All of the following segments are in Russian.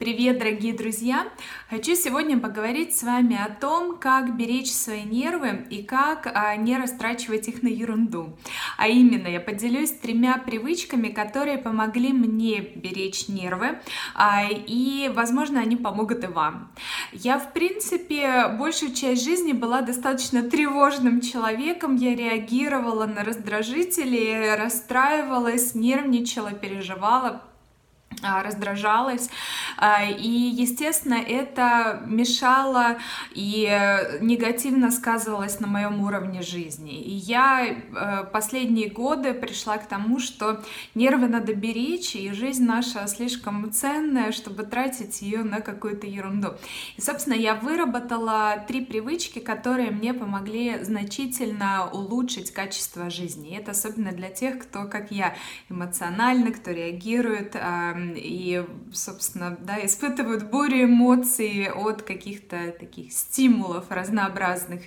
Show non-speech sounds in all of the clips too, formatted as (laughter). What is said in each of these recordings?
Привет, дорогие друзья! Хочу сегодня поговорить с вами о том, как беречь свои нервы и как а, не растрачивать их на ерунду. А именно, я поделюсь тремя привычками, которые помогли мне беречь нервы, а, и, возможно, они помогут и вам. Я, в принципе, большую часть жизни была достаточно тревожным человеком, я реагировала на раздражители, расстраивалась, нервничала, переживала, раздражалась. А, и, естественно, это мешало и негативно сказывалось на моем уровне жизни. И я э, последние годы пришла к тому, что нервы надо беречь, и жизнь наша слишком ценная, чтобы тратить ее на какую-то ерунду. И, собственно, я выработала три привычки, которые мне помогли значительно улучшить качество жизни. И это особенно для тех, кто, как я, эмоциональный, кто реагирует и, собственно, да, испытывают бурю эмоций от каких-то таких стимулов разнообразных,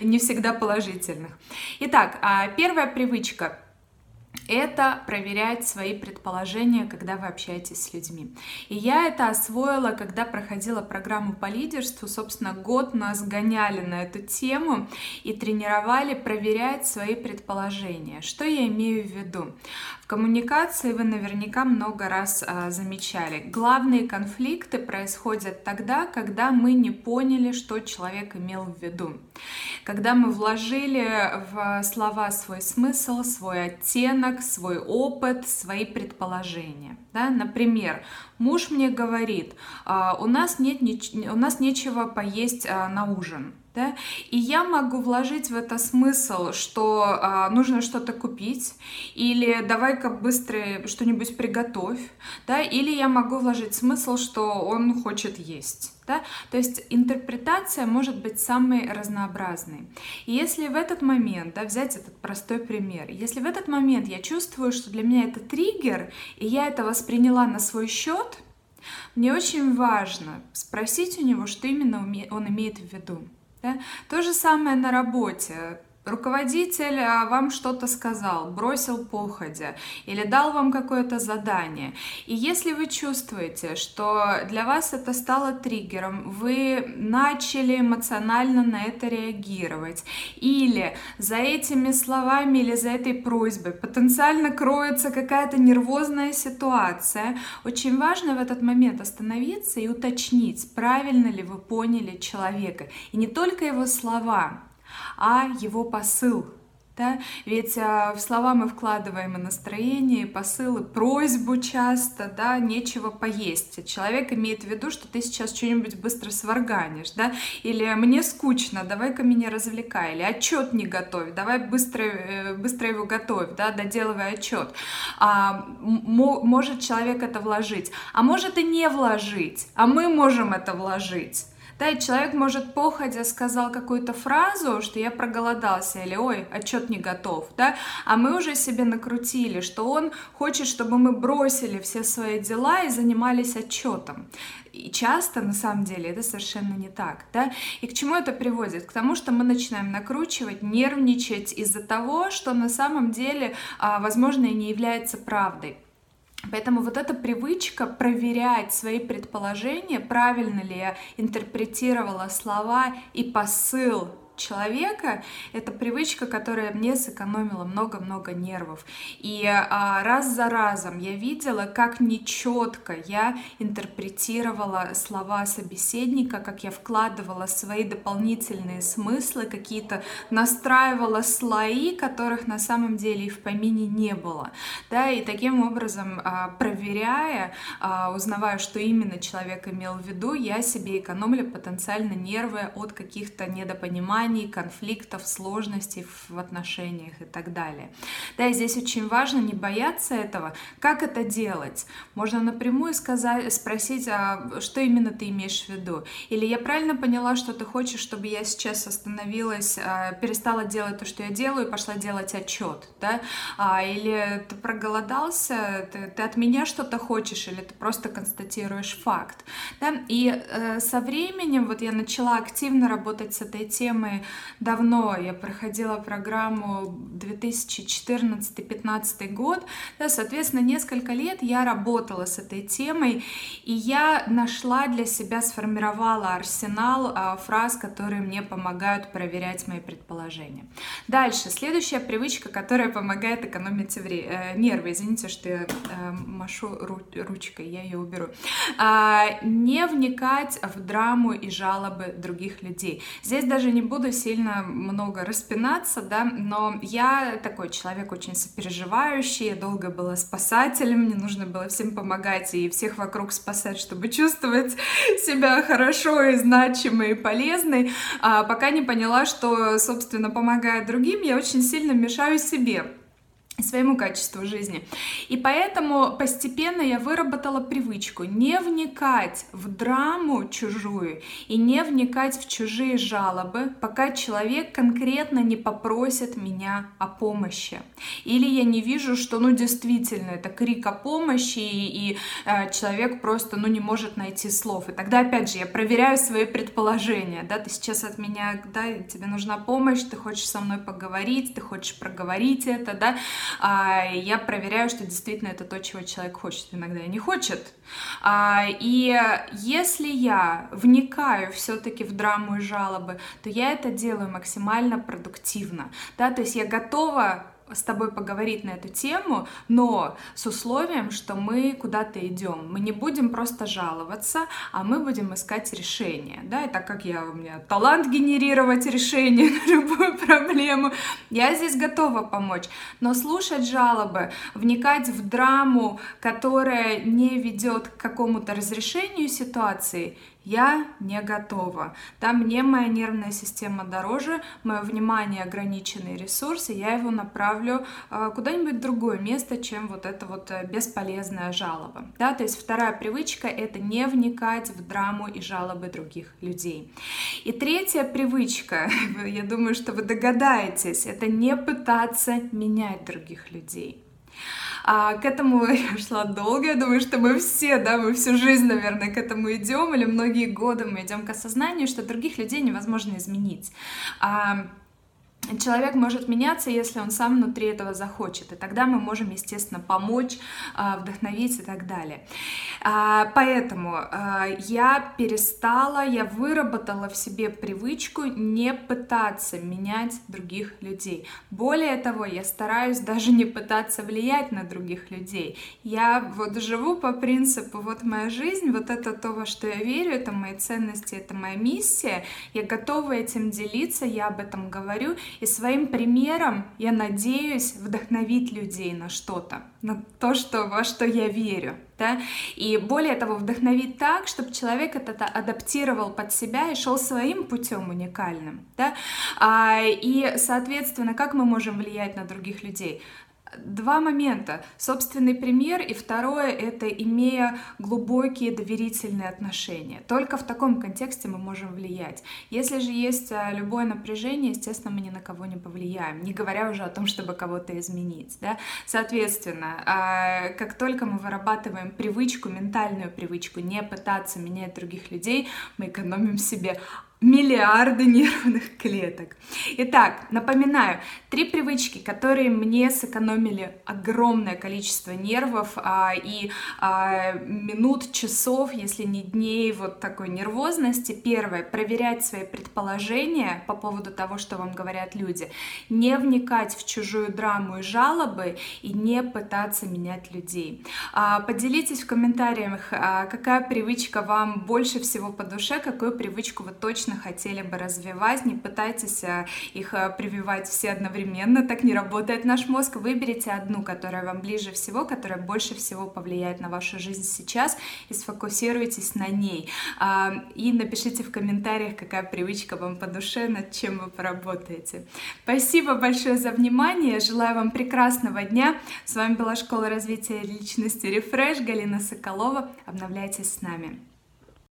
не всегда положительных. Итак, а первая привычка это проверять свои предположения, когда вы общаетесь с людьми. И я это освоила, когда проходила программу по лидерству. Собственно, год нас гоняли на эту тему и тренировали проверять свои предположения. Что я имею в виду? В коммуникации вы наверняка много раз а, замечали. Главные конфликты происходят тогда, когда мы не поняли, что человек имел в виду. Когда мы вложили в слова свой смысл, свой оттенок, свой опыт, свои предположения. Да? Например, муж мне говорит, «А, у нас, нет, у нас нечего поесть а, на ужин. Да? И я могу вложить в это смысл, что а, нужно что-то купить, или давай-ка быстро что-нибудь приготовь, да? или я могу вложить смысл, что он хочет есть. Да? То есть интерпретация может быть самой разнообразной. И если в этот момент, да, взять этот простой пример, если в этот момент я чувствую, что для меня это триггер, и я это восприняла на свой счет, мне очень важно спросить у него, что именно он имеет в виду. Да? То же самое на работе руководитель а, вам что-то сказал, бросил походя или дал вам какое-то задание. И если вы чувствуете, что для вас это стало триггером, вы начали эмоционально на это реагировать, или за этими словами или за этой просьбой потенциально кроется какая-то нервозная ситуация, очень важно в этот момент остановиться и уточнить, правильно ли вы поняли человека. И не только его слова, а его посыл. Да? Ведь а, в слова мы вкладываем и настроение, и посылы, просьбу часто, да, нечего поесть. Человек имеет в виду, что ты сейчас что-нибудь быстро сварганишь, да, или мне скучно, давай-ка меня развлекай, или отчет не готовь, давай быстро, э, быстро его готовь, да, доделывай отчет. А, может человек это вложить, а может и не вложить, а мы можем это вложить. Да, и человек, может, походя сказал какую-то фразу, что я проголодался, или ой, отчет не готов, да, а мы уже себе накрутили, что он хочет, чтобы мы бросили все свои дела и занимались отчетом. И часто, на самом деле, это совершенно не так, да. И к чему это приводит? К тому, что мы начинаем накручивать, нервничать из-за того, что на самом деле, а, возможно, и не является правдой. Поэтому вот эта привычка проверять свои предположения, правильно ли я интерпретировала слова и посыл человека, это привычка, которая мне сэкономила много-много нервов. И а, раз за разом я видела, как нечетко я интерпретировала слова собеседника, как я вкладывала свои дополнительные смыслы, какие-то настраивала слои, которых на самом деле и в помине не было. Да, и таким образом, а, проверяя, а, узнавая, что именно человек имел в виду, я себе экономлю потенциально нервы от каких-то недопониманий, непониманий, конфликтов, сложностей в отношениях и так далее. Да, и здесь очень важно не бояться этого. Как это делать? Можно напрямую сказать, спросить, а что именно ты имеешь в виду? Или я правильно поняла, что ты хочешь, чтобы я сейчас остановилась, а, перестала делать то, что я делаю, и пошла делать отчет, да? А, или ты проголодался, ты, ты от меня что-то хочешь, или ты просто констатируешь факт, да? И э, со временем вот я начала активно работать с этой темой давно. Я проходила программу 2014-2015 год. Да, соответственно, несколько лет я работала с этой темой, и я нашла для себя, сформировала арсенал а, фраз, которые мне помогают проверять мои предположения. Дальше, следующая привычка, которая помогает экономить вре- э, нервы. Извините, что я э, машу ру- ручкой, я ее уберу. А, не вникать в драму и жалобы других людей. Здесь даже не буду сильно много распинаться, да, но я такой человек очень сопереживающий, я долго была спасателем, мне нужно было всем помогать и всех вокруг спасать, чтобы чувствовать (laughs) себя хорошо и значимой и полезной, а пока не поняла, что, собственно, помогая другим, я очень сильно мешаю себе своему качеству жизни. И поэтому постепенно я выработала привычку не вникать в драму чужую и не вникать в чужие жалобы, пока человек конкретно не попросит меня о помощи. Или я не вижу, что ну действительно это крик о помощи и, и э, человек просто ну не может найти слов. И тогда опять же я проверяю свои предположения. Да, ты сейчас от меня, да, тебе нужна помощь, ты хочешь со мной поговорить, ты хочешь проговорить это, да, я проверяю, что действительно это то, чего человек хочет, иногда и не хочет. А, и если я вникаю все-таки в драму и жалобы, то я это делаю максимально продуктивно, да, то есть я готова с тобой поговорить на эту тему, но с условием, что мы куда-то идем. Мы не будем просто жаловаться, а мы будем искать решение. Да, и так как я, у меня талант генерировать решение (laughs) на любую проблему, я здесь готова помочь. Но слушать жалобы, вникать в драму, которая не ведет к какому-то разрешению ситуации, я не готова. Да, мне моя нервная система дороже, мое внимание ограниченный ресурс, и я его направлю э, куда-нибудь в другое место, чем вот эта вот э, бесполезная жалоба. Да, то есть вторая привычка — это не вникать в драму и жалобы других людей. И третья привычка, (laughs) я думаю, что вы догадаетесь, это не пытаться менять других людей. А к этому (laughs) я шла долго, я думаю, что мы все, да, мы всю жизнь, наверное, к этому идем, или многие годы мы идем к осознанию, что других людей невозможно изменить. А, человек может меняться, если он сам внутри этого захочет, и тогда мы можем, естественно, помочь, а, вдохновить и так далее. А, поэтому а, я перестала, я выработала в себе привычку не пытаться менять других людей. Более того, я стараюсь даже не пытаться влиять на других людей. Я вот живу по принципу, вот моя жизнь, вот это то, во что я верю, это мои ценности, это моя миссия, я готова этим делиться, я об этом говорю, и своим примером я надеюсь вдохновить людей на что-то, на то, что, во что я верю. Да? И более того, вдохновить так, чтобы человек это адаптировал под себя и шел своим путем уникальным. Да? А, и, соответственно, как мы можем влиять на других людей? Два момента. Собственный пример и второе — это имея глубокие доверительные отношения. Только в таком контексте мы можем влиять. Если же есть а, любое напряжение, естественно, мы ни на кого не повлияем, не говоря уже о том, чтобы кого-то изменить. Да? Соответственно, а, как только мы вырабатываем привычку, ментальную привычку не пытаться менять других людей, мы экономим себе миллиарды (laughs) нервных клеток. Итак, напоминаю, три привычки, которые мне сэкономили огромное количество нервов а, и а, минут, часов, если не дней вот такой нервозности. Первое, проверять свои предположения по поводу того, что вам говорят люди, не вникать в чужую драму и жалобы и не пытаться менять людей. А, поделитесь в комментариях, а, какая привычка вам больше всего по душе, какую привычку вы точно точно хотели бы развивать. Не пытайтесь э, их э, прививать все одновременно, так не работает наш мозг. Выберите одну, которая вам ближе всего, которая больше всего повлияет на вашу жизнь сейчас, и сфокусируйтесь на ней. А, и напишите в комментариях, какая привычка вам по душе, над чем вы поработаете. Спасибо большое за внимание, желаю вам прекрасного дня. С вами была Школа развития личности Refresh, Галина Соколова. Обновляйтесь с нами.